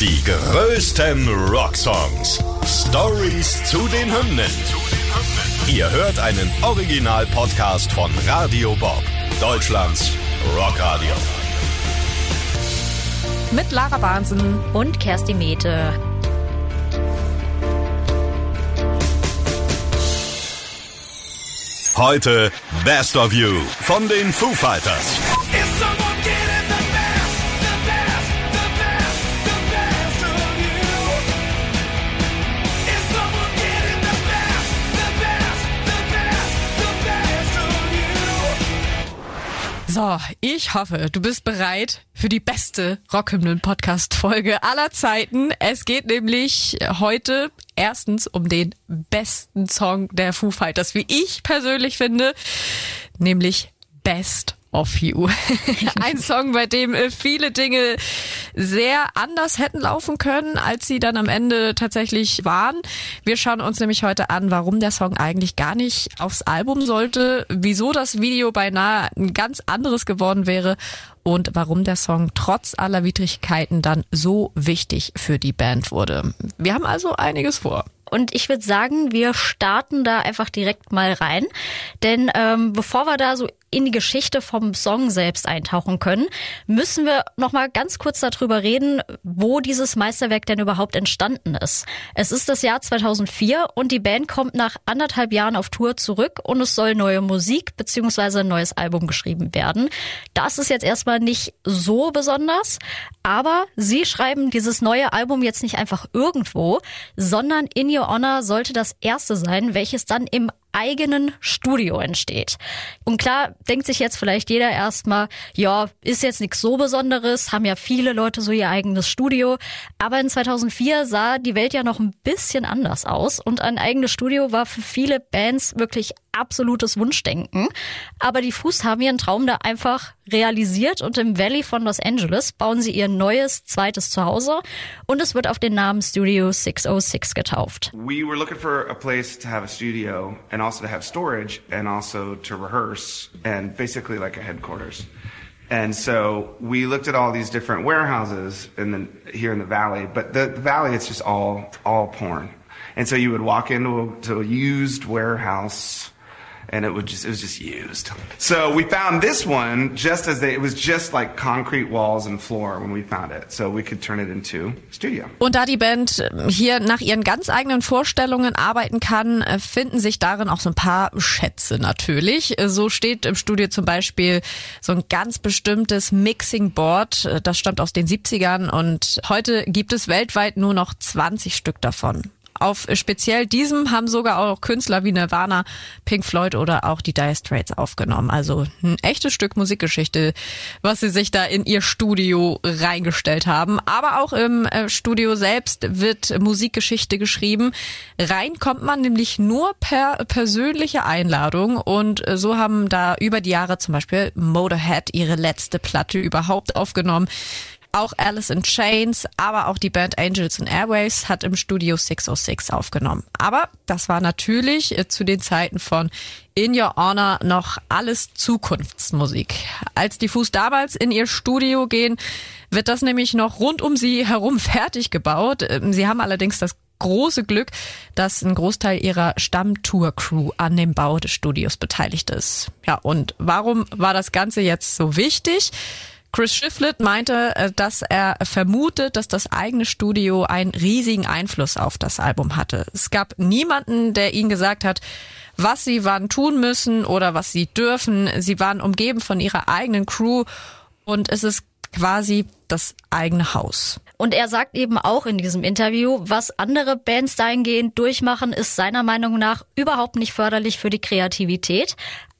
Die größten Rocksongs. Stories zu den Hymnen. Ihr hört einen Original-Podcast von Radio Bob, Deutschlands Rockradio. Mit Lara Bahnsen und Kerstin Mete. Heute Best of You von den Foo Fighters. So, ich hoffe, du bist bereit für die beste Rockhymnen-Podcast-Folge aller Zeiten. Es geht nämlich heute erstens um den besten Song der Foo Fighters, wie ich persönlich finde, nämlich Best of You. Ein Song, bei dem äh, viele Dinge sehr anders hätten laufen können, als sie dann am Ende tatsächlich waren. Wir schauen uns nämlich heute an, warum der Song eigentlich gar nicht aufs Album sollte, wieso das Video beinahe ein ganz anderes geworden wäre und warum der Song trotz aller Widrigkeiten dann so wichtig für die Band wurde. Wir haben also einiges vor. Und ich würde sagen, wir starten da einfach direkt mal rein. Denn ähm, bevor wir da so in die Geschichte vom Song selbst eintauchen können, müssen wir noch mal ganz kurz darüber reden, wo dieses Meisterwerk denn überhaupt entstanden ist. Es ist das Jahr 2004 und die Band kommt nach anderthalb Jahren auf Tour zurück und es soll neue Musik bzw. ein neues Album geschrieben werden. Das ist jetzt erstmal nicht so besonders, aber sie schreiben dieses neue Album jetzt nicht einfach irgendwo, sondern In Your Honor sollte das erste sein, welches dann im eigenen Studio entsteht. Und klar denkt sich jetzt vielleicht jeder erstmal, ja, ist jetzt nichts so Besonderes, haben ja viele Leute so ihr eigenes Studio. Aber in 2004 sah die Welt ja noch ein bisschen anders aus und ein eigenes Studio war für viele Bands wirklich absolutes Wunschdenken. Aber die Fuß haben ihren Traum da einfach realisiert und im Valley von Los Angeles bauen sie ihr neues zweites Zuhause und es wird auf den Namen Studio 606 getauft. We were looking for a place to have a studio and also to have storage and also to rehearse and basically like a headquarters. And so we looked at all these different warehouses in the, here in the valley, but the, the valley it's just all all porn. And so you would walk into a, to a used warehouse and it would just it was just used. So we found this one just as they, it was just like concrete walls and floor when we found it, so we could turn it into studio. Und da die Band ähm, hier nach ihren ganz eigenen Vorstellungen arbeiten kann, äh, finden sich darin auch so ein paar Schätze natürlich. Äh, so steht im Studio zum Beispiel so ein ganz bestimmtes Mixing Board, äh, das stammt aus den 70ern und heute gibt es weltweit nur noch 20 Stück davon. Auf speziell diesem haben sogar auch Künstler wie Nirvana, Pink Floyd oder auch die Dire Straits aufgenommen. Also ein echtes Stück Musikgeschichte, was sie sich da in ihr Studio reingestellt haben. Aber auch im äh, Studio selbst wird Musikgeschichte geschrieben. Rein kommt man nämlich nur per persönliche Einladung und äh, so haben da über die Jahre zum Beispiel Motorhead ihre letzte Platte überhaupt aufgenommen. Auch Alice in Chains, aber auch die Band Angels and Airways hat im Studio 606 aufgenommen. Aber das war natürlich äh, zu den Zeiten von In Your Honor noch alles Zukunftsmusik. Als die Fuß damals in ihr Studio gehen, wird das nämlich noch rund um sie herum fertig gebaut. Ähm, sie haben allerdings das große Glück, dass ein Großteil ihrer Stammtour-Crew an dem Bau des Studios beteiligt ist. Ja, und warum war das Ganze jetzt so wichtig? Chris Shiflett meinte, äh, dass er vermutet, dass das eigene Studio einen riesigen Einfluss auf das Album hatte. Es gab niemanden, der ihnen gesagt hat, was sie wann tun müssen oder was sie dürfen. Sie waren umgeben von ihrer eigenen Crew und es ist quasi das eigene Haus. Und er sagt eben auch in diesem Interview, was andere Bands dahingehend durchmachen, ist seiner Meinung nach überhaupt nicht förderlich für die Kreativität.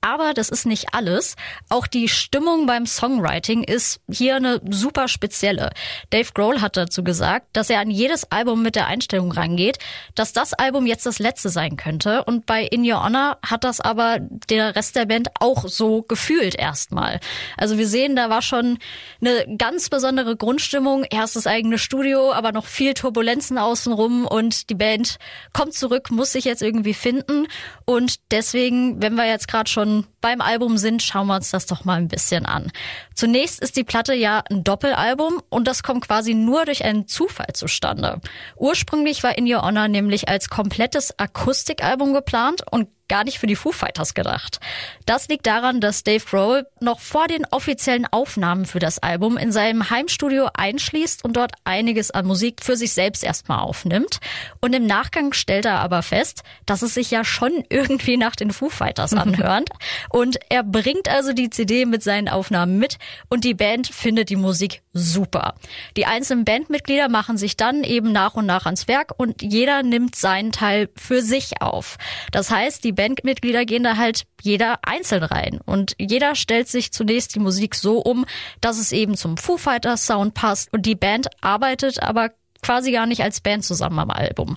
Aber das ist nicht alles. Auch die Stimmung beim Songwriting ist hier eine super spezielle. Dave Grohl hat dazu gesagt, dass er an jedes Album mit der Einstellung rangeht, dass das Album jetzt das letzte sein könnte. Und bei In Your Honor hat das aber der Rest der Band auch so gefühlt erstmal. Also wir sehen, da war schon eine ganz besondere Grundstimmung. Erstes eigene Studio, aber noch viel Turbulenzen außenrum und die Band kommt zurück, muss sich jetzt irgendwie finden. Und deswegen, wenn wir jetzt gerade schon young beim Album sind, schauen wir uns das doch mal ein bisschen an. Zunächst ist die Platte ja ein Doppelalbum und das kommt quasi nur durch einen Zufall zustande. Ursprünglich war In Your Honor nämlich als komplettes Akustikalbum geplant und gar nicht für die Foo Fighters gedacht. Das liegt daran, dass Dave Grohl noch vor den offiziellen Aufnahmen für das Album in seinem Heimstudio einschließt und dort einiges an Musik für sich selbst erstmal aufnimmt. Und im Nachgang stellt er aber fest, dass es sich ja schon irgendwie nach den Foo Fighters anhört. Und er bringt also die CD mit seinen Aufnahmen mit und die Band findet die Musik super. Die einzelnen Bandmitglieder machen sich dann eben nach und nach ans Werk und jeder nimmt seinen Teil für sich auf. Das heißt, die Bandmitglieder gehen da halt jeder einzeln rein und jeder stellt sich zunächst die Musik so um, dass es eben zum Foo Fighters Sound passt und die Band arbeitet aber quasi gar nicht als Band zusammen am Album.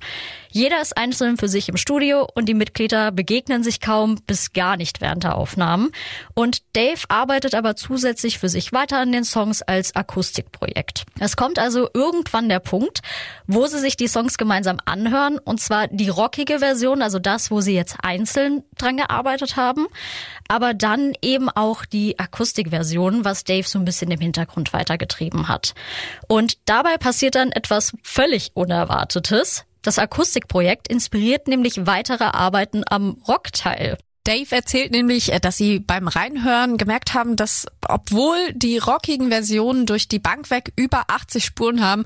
Jeder ist einzeln für sich im Studio und die Mitglieder begegnen sich kaum bis gar nicht während der Aufnahmen. Und Dave arbeitet aber zusätzlich für sich weiter an den Songs als Akustikprojekt. Es kommt also irgendwann der Punkt, wo sie sich die Songs gemeinsam anhören und zwar die rockige Version, also das, wo sie jetzt einzeln dran gearbeitet haben, aber dann eben auch die Akustikversion, was Dave so ein bisschen im Hintergrund weitergetrieben hat. Und dabei passiert dann etwas völlig Unerwartetes. Das Akustikprojekt inspiriert nämlich weitere Arbeiten am Rockteil. Dave erzählt nämlich, äh, dass sie beim Reinhören gemerkt haben, dass obwohl die rockigen Versionen durch die Bank weg über 80 Spuren haben,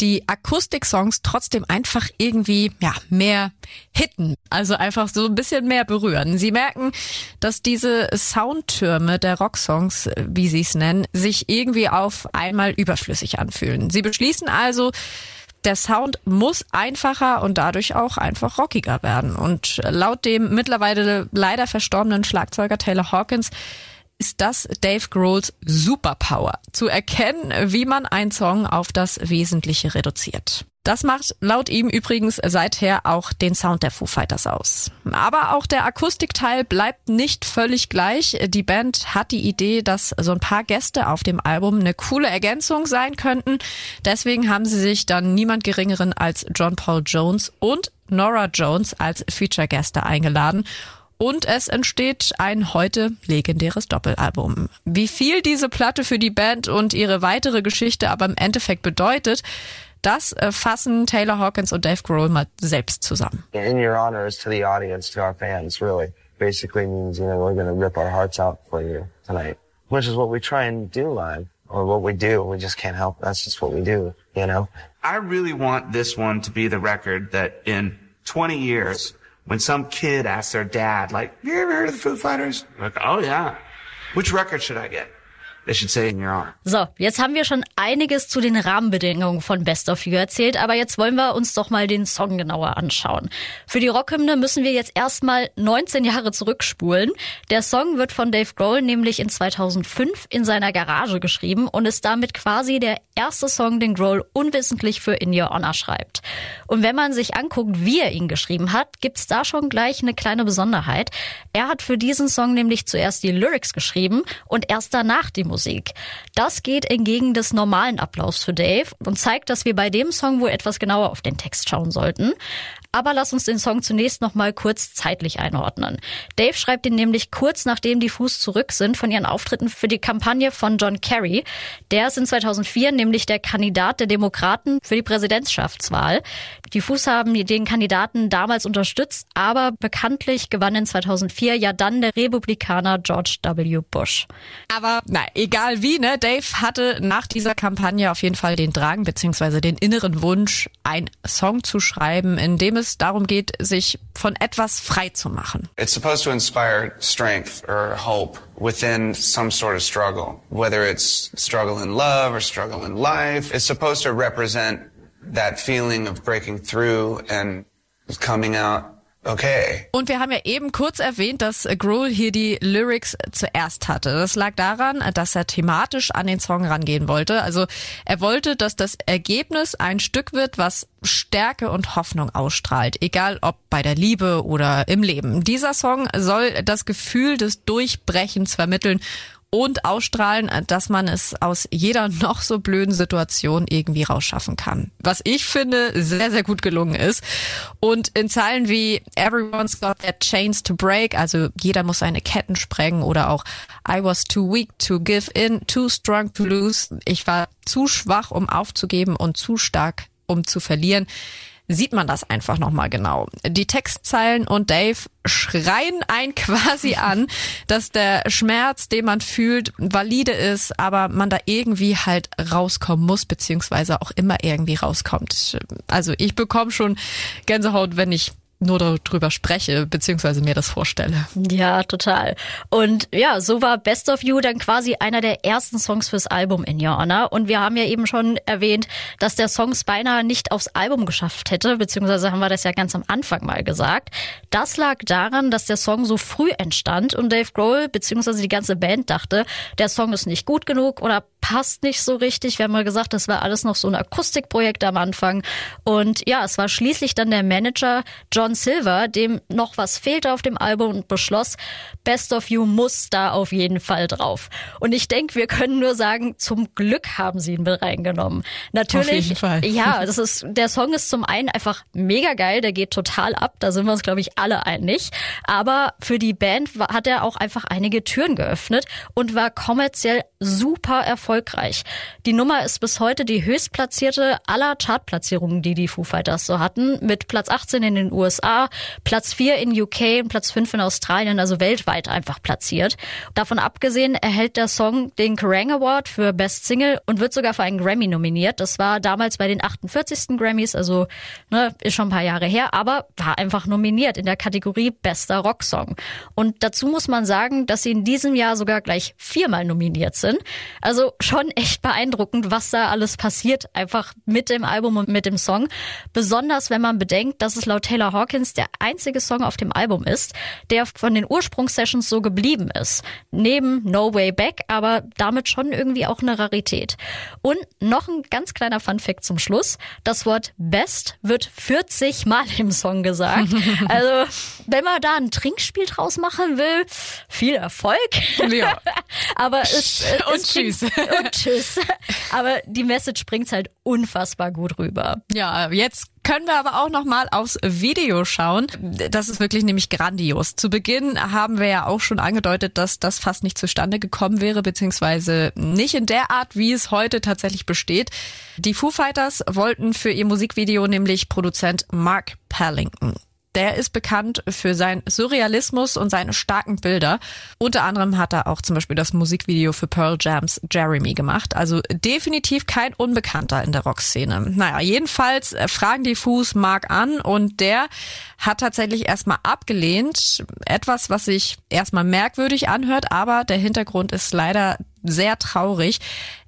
die Akustik-Songs trotzdem einfach irgendwie ja mehr hitten, also einfach so ein bisschen mehr berühren. Sie merken, dass diese Soundtürme der Rocksongs, äh, wie sie es nennen, sich irgendwie auf einmal überflüssig anfühlen. Sie beschließen also, der Sound muss einfacher und dadurch auch einfach rockiger werden. Und laut dem mittlerweile leider verstorbenen Schlagzeuger Taylor Hawkins ist das Dave Grohls Superpower, zu erkennen, wie man einen Song auf das Wesentliche reduziert. Das macht laut ihm übrigens seither auch den Sound der Foo Fighters aus. Aber auch der Akustikteil bleibt nicht völlig gleich. Die Band hat die Idee, dass so ein paar Gäste auf dem Album eine coole Ergänzung sein könnten. Deswegen haben sie sich dann niemand geringeren als John Paul Jones und Nora Jones als Feature-Gäste eingeladen und es entsteht ein heute legendäres Doppelalbum. Wie viel diese Platte für die Band und ihre weitere Geschichte aber im Endeffekt bedeutet, das äh, fassen Taylor Hawkins und Dave Grohl mal selbst zusammen. In your honor is to the audience, to our fans, really. Basically means, you know, we're going to rip our hearts out for you tonight, which is what we try and do live, or what we do. We just can't help. That's just what we do, you know? I really want this one to be the record that in 20 years, when some kid asks their dad, like, you ever heard of the Foo Fighters? Like, oh yeah. Which record should I get? So, jetzt haben wir schon einiges zu den Rahmenbedingungen von Best of You erzählt, aber jetzt wollen wir uns doch mal den Song genauer anschauen. Für die Rockhymne müssen wir jetzt erstmal 19 Jahre zurückspulen. Der Song wird von Dave Grohl nämlich in 2005 in seiner Garage geschrieben und ist damit quasi der erste Song, den Grohl unwissentlich für In Your Honor schreibt. Und wenn man sich anguckt, wie er ihn geschrieben hat, gibt's da schon gleich eine kleine Besonderheit. Er hat für diesen Song nämlich zuerst die Lyrics geschrieben und erst danach die Musik. Das geht entgegen des normalen Ablaufs für Dave und zeigt, dass wir bei dem Song wohl etwas genauer auf den Text schauen sollten. Aber lass uns den Song zunächst noch mal kurz zeitlich einordnen. Dave schreibt ihn nämlich kurz nachdem die Fuß zurück sind von ihren Auftritten für die Kampagne von John Kerry. Der ist in 2004 nämlich der Kandidat der Demokraten für die Präsidentschaftswahl. Die Fuß haben den Kandidaten damals unterstützt, aber bekanntlich gewann in 2004 ja dann der Republikaner George W. Bush. Aber na, egal wie, ne, Dave hatte nach dieser Kampagne auf jeden Fall den Drang beziehungsweise den inneren Wunsch, einen Song zu schreiben, in dem es es darum geht, sich von etwas frei zu machen. It's supposed to inspire strength or hope within some sort of struggle, whether it's struggle in love or struggle in life. It's supposed to represent that feeling of breaking through and coming out Okay. Und wir haben ja eben kurz erwähnt, dass Grohl hier die Lyrics zuerst hatte. Das lag daran, dass er thematisch an den Song rangehen wollte. Also er wollte, dass das Ergebnis ein Stück wird, was Stärke und Hoffnung ausstrahlt, egal ob bei der Liebe oder im Leben. Dieser Song soll das Gefühl des Durchbrechens vermitteln und ausstrahlen, dass man es aus jeder noch so blöden Situation irgendwie rausschaffen kann. Was ich finde sehr, sehr gut gelungen ist. Und in Zeilen wie Everyone's got their chains to break, also jeder muss seine Ketten sprengen oder auch I was too weak to give in, too strong to lose. Ich war zu schwach, um aufzugeben und zu stark, um zu verlieren sieht man das einfach nochmal genau. Die Textzeilen und Dave schreien ein quasi an, dass der Schmerz, den man fühlt, valide ist, aber man da irgendwie halt rauskommen muss, beziehungsweise auch immer irgendwie rauskommt. Also ich bekomme schon Gänsehaut, wenn ich nur darüber spreche, beziehungsweise mir das vorstelle. Ja, total. Und ja, so war Best of You dann quasi einer der ersten Songs fürs Album In Your Honor. Und wir haben ja eben schon erwähnt, dass der Song beinahe nicht aufs Album geschafft hätte, beziehungsweise haben wir das ja ganz am Anfang mal gesagt. Das lag daran, dass der Song so früh entstand und Dave Grohl, beziehungsweise die ganze Band dachte, der Song ist nicht gut genug oder passt nicht so richtig. Wir haben mal gesagt, das war alles noch so ein Akustikprojekt am Anfang. Und ja, es war schließlich dann der Manager John Silver, dem noch was fehlte auf dem Album und beschloss, Best of You muss da auf jeden Fall drauf. Und ich denke, wir können nur sagen, zum Glück haben sie ihn mit reingenommen. Natürlich, auf jeden Fall. ja, das ist, der Song ist zum einen einfach mega geil, der geht total ab, da sind wir uns, glaube ich, alle einig. Aber für die Band hat er auch einfach einige Türen geöffnet und war kommerziell super erfolgreich. Die Nummer ist bis heute die höchstplatzierte aller Chartplatzierungen, die die Foo Fighters so hatten, mit Platz 18 in den USA, Platz 4 in UK und Platz 5 in Australien, also weltweit einfach platziert. Davon abgesehen erhält der Song den Kerrang Award für Best Single und wird sogar für einen Grammy nominiert. Das war damals bei den 48. Grammys, also ne, ist schon ein paar Jahre her, aber war einfach nominiert in der Kategorie Bester Rocksong. Und dazu muss man sagen, dass sie in diesem Jahr sogar gleich viermal nominiert sind. Also schon echt beeindruckend, was da alles passiert, einfach mit dem Album und mit dem Song. Besonders wenn man bedenkt, dass es laut Taylor Hawkins der einzige Song auf dem Album ist, der von den Ursprungssessions so geblieben ist. Neben No Way Back, aber damit schon irgendwie auch eine Rarität. Und noch ein ganz kleiner Funfact zum Schluss. Das Wort Best wird 40 Mal im Song gesagt. Also, wenn man da ein Trinkspiel draus machen will, viel Erfolg. Ja. aber es, und tschüss. und tschüss. Aber die Message bringt's halt unfassbar gut rüber. Ja, jetzt können wir aber auch noch mal aufs Video schauen. Das ist wirklich nämlich grandios. Zu Beginn haben wir ja auch schon angedeutet, dass das fast nicht zustande gekommen wäre, beziehungsweise nicht in der Art, wie es heute tatsächlich besteht. Die Foo Fighters wollten für ihr Musikvideo nämlich Produzent Mark Pellington der ist bekannt für seinen Surrealismus und seine starken Bilder. Unter anderem hat er auch zum Beispiel das Musikvideo für Pearl Jams Jeremy gemacht. Also definitiv kein Unbekannter in der Rockszene. Naja, jedenfalls äh, fragen die Fuß Mark an und der hat tatsächlich erstmal abgelehnt. Etwas, was sich erstmal merkwürdig anhört, aber der Hintergrund ist leider sehr traurig.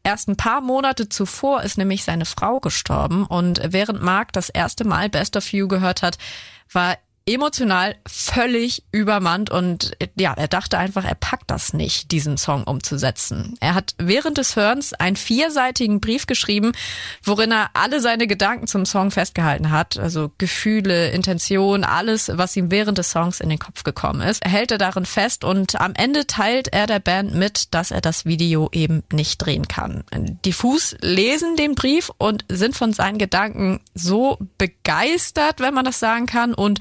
Erst ein paar Monate zuvor ist nämlich seine Frau gestorben und während Mark das erste Mal Best of You gehört hat, war emotional völlig übermannt und ja, er dachte einfach, er packt das nicht, diesen Song umzusetzen. Er hat während des Hörens einen vierseitigen Brief geschrieben, worin er alle seine Gedanken zum Song festgehalten hat, also Gefühle, Intention, alles, was ihm während des Songs in den Kopf gekommen ist, hält er darin fest und am Ende teilt er der Band mit, dass er das Video eben nicht drehen kann. Die Fuß lesen den Brief und sind von seinen Gedanken so begeistert, wenn man das sagen kann und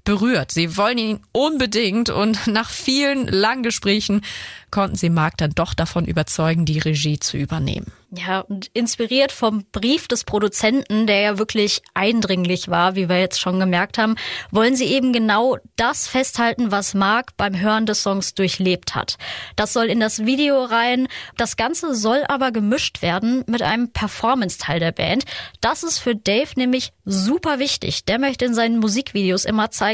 berührt. Sie wollen ihn unbedingt und nach vielen langen Gesprächen konnten sie Mark dann doch davon überzeugen, die Regie zu übernehmen. Ja, und inspiriert vom Brief des Produzenten, der ja wirklich eindringlich war, wie wir jetzt schon gemerkt haben, wollen sie eben genau das festhalten, was Mark beim Hören des Songs durchlebt hat. Das soll in das Video rein. Das Ganze soll aber gemischt werden mit einem Performance-Teil der Band. Das ist für Dave nämlich super wichtig. Der möchte in seinen Musikvideos immer zeigen,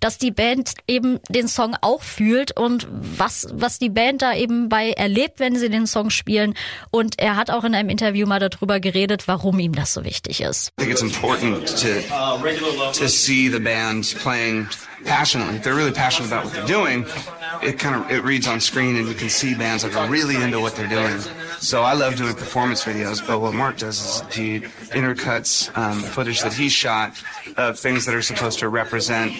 dass die Band eben den Song auch fühlt und was, was die Band da eben bei erlebt, wenn sie den Song spielen. Und er hat auch in einem Interview mal darüber geredet, warum ihm das so wichtig ist. I think it's important to, to see the band playing passionately. If they're really passionate about what they're doing, it kind of it reads on screen and you can see bands that are really into what they're doing. So I love doing performance videos, but what Mark does is he intercuts um, footage that he shot of things that are supposed to represent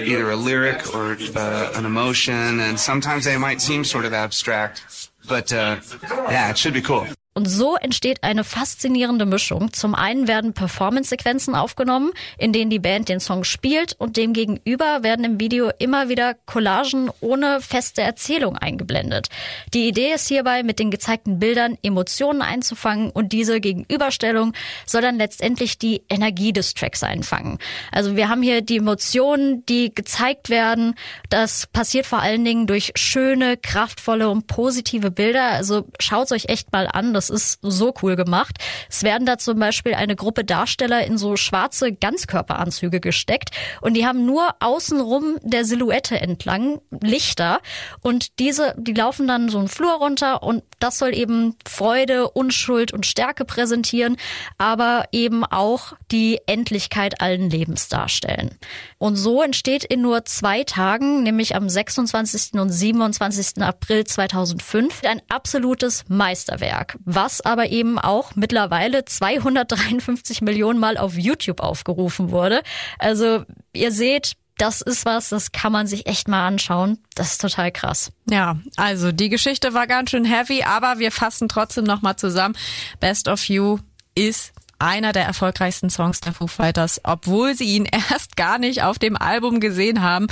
either a lyric or uh, an emotion, and sometimes they might seem sort of abstract. but uh, yeah, it should be cool. Und so entsteht eine faszinierende Mischung. Zum einen werden Performance-Sequenzen aufgenommen, in denen die Band den Song spielt und demgegenüber werden im Video immer wieder Collagen ohne feste Erzählung eingeblendet. Die Idee ist hierbei, mit den gezeigten Bildern Emotionen einzufangen und diese Gegenüberstellung soll dann letztendlich die Energie des Tracks einfangen. Also wir haben hier die Emotionen, die gezeigt werden. Das passiert vor allen Dingen durch schöne, kraftvolle und positive Bilder. Also schaut euch echt mal an das ist so cool gemacht. Es werden da zum Beispiel eine Gruppe Darsteller in so schwarze Ganzkörperanzüge gesteckt und die haben nur außenrum der Silhouette entlang Lichter und diese, die laufen dann so einen Flur runter und das soll eben Freude, Unschuld und Stärke präsentieren, aber eben auch die Endlichkeit allen Lebens darstellen. Und so entsteht in nur zwei Tagen, nämlich am 26. und 27. April 2005, ein absolutes Meisterwerk was aber eben auch mittlerweile 253 Millionen Mal auf YouTube aufgerufen wurde. Also ihr seht, das ist was, das kann man sich echt mal anschauen. Das ist total krass. Ja, also die Geschichte war ganz schön heavy, aber wir fassen trotzdem nochmal zusammen. Best of You ist einer der erfolgreichsten Songs der Foo Fighters, obwohl sie ihn erst gar nicht auf dem Album gesehen haben.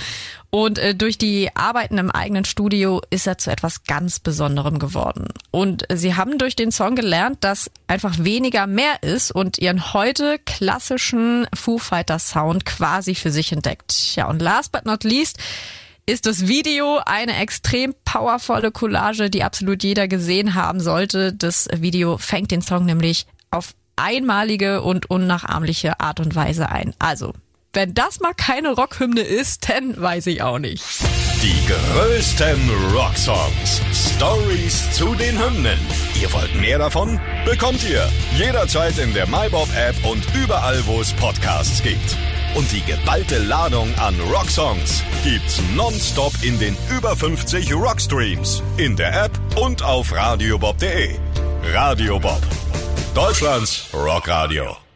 Und äh, durch die Arbeiten im eigenen Studio ist er zu etwas ganz Besonderem geworden. Und sie haben durch den Song gelernt, dass einfach weniger mehr ist und ihren heute klassischen Foo Fighters Sound quasi für sich entdeckt. Ja, und last but not least, ist das Video eine extrem powervolle Collage, die absolut jeder gesehen haben sollte. Das Video fängt den Song nämlich auf einmalige und unnachahmliche Art und Weise ein. Also, wenn das mal keine Rockhymne ist, dann weiß ich auch nicht. Die größten Rocksongs. Stories zu den Hymnen. Ihr wollt mehr davon? Bekommt ihr jederzeit in der MyBob-App und überall, wo es Podcasts gibt. Und die geballte Ladung an Rocksongs gibt's nonstop in den über 50 Rockstreams, in der App und auf radiobob.de. Radio Bob Deutschlands Rockradio.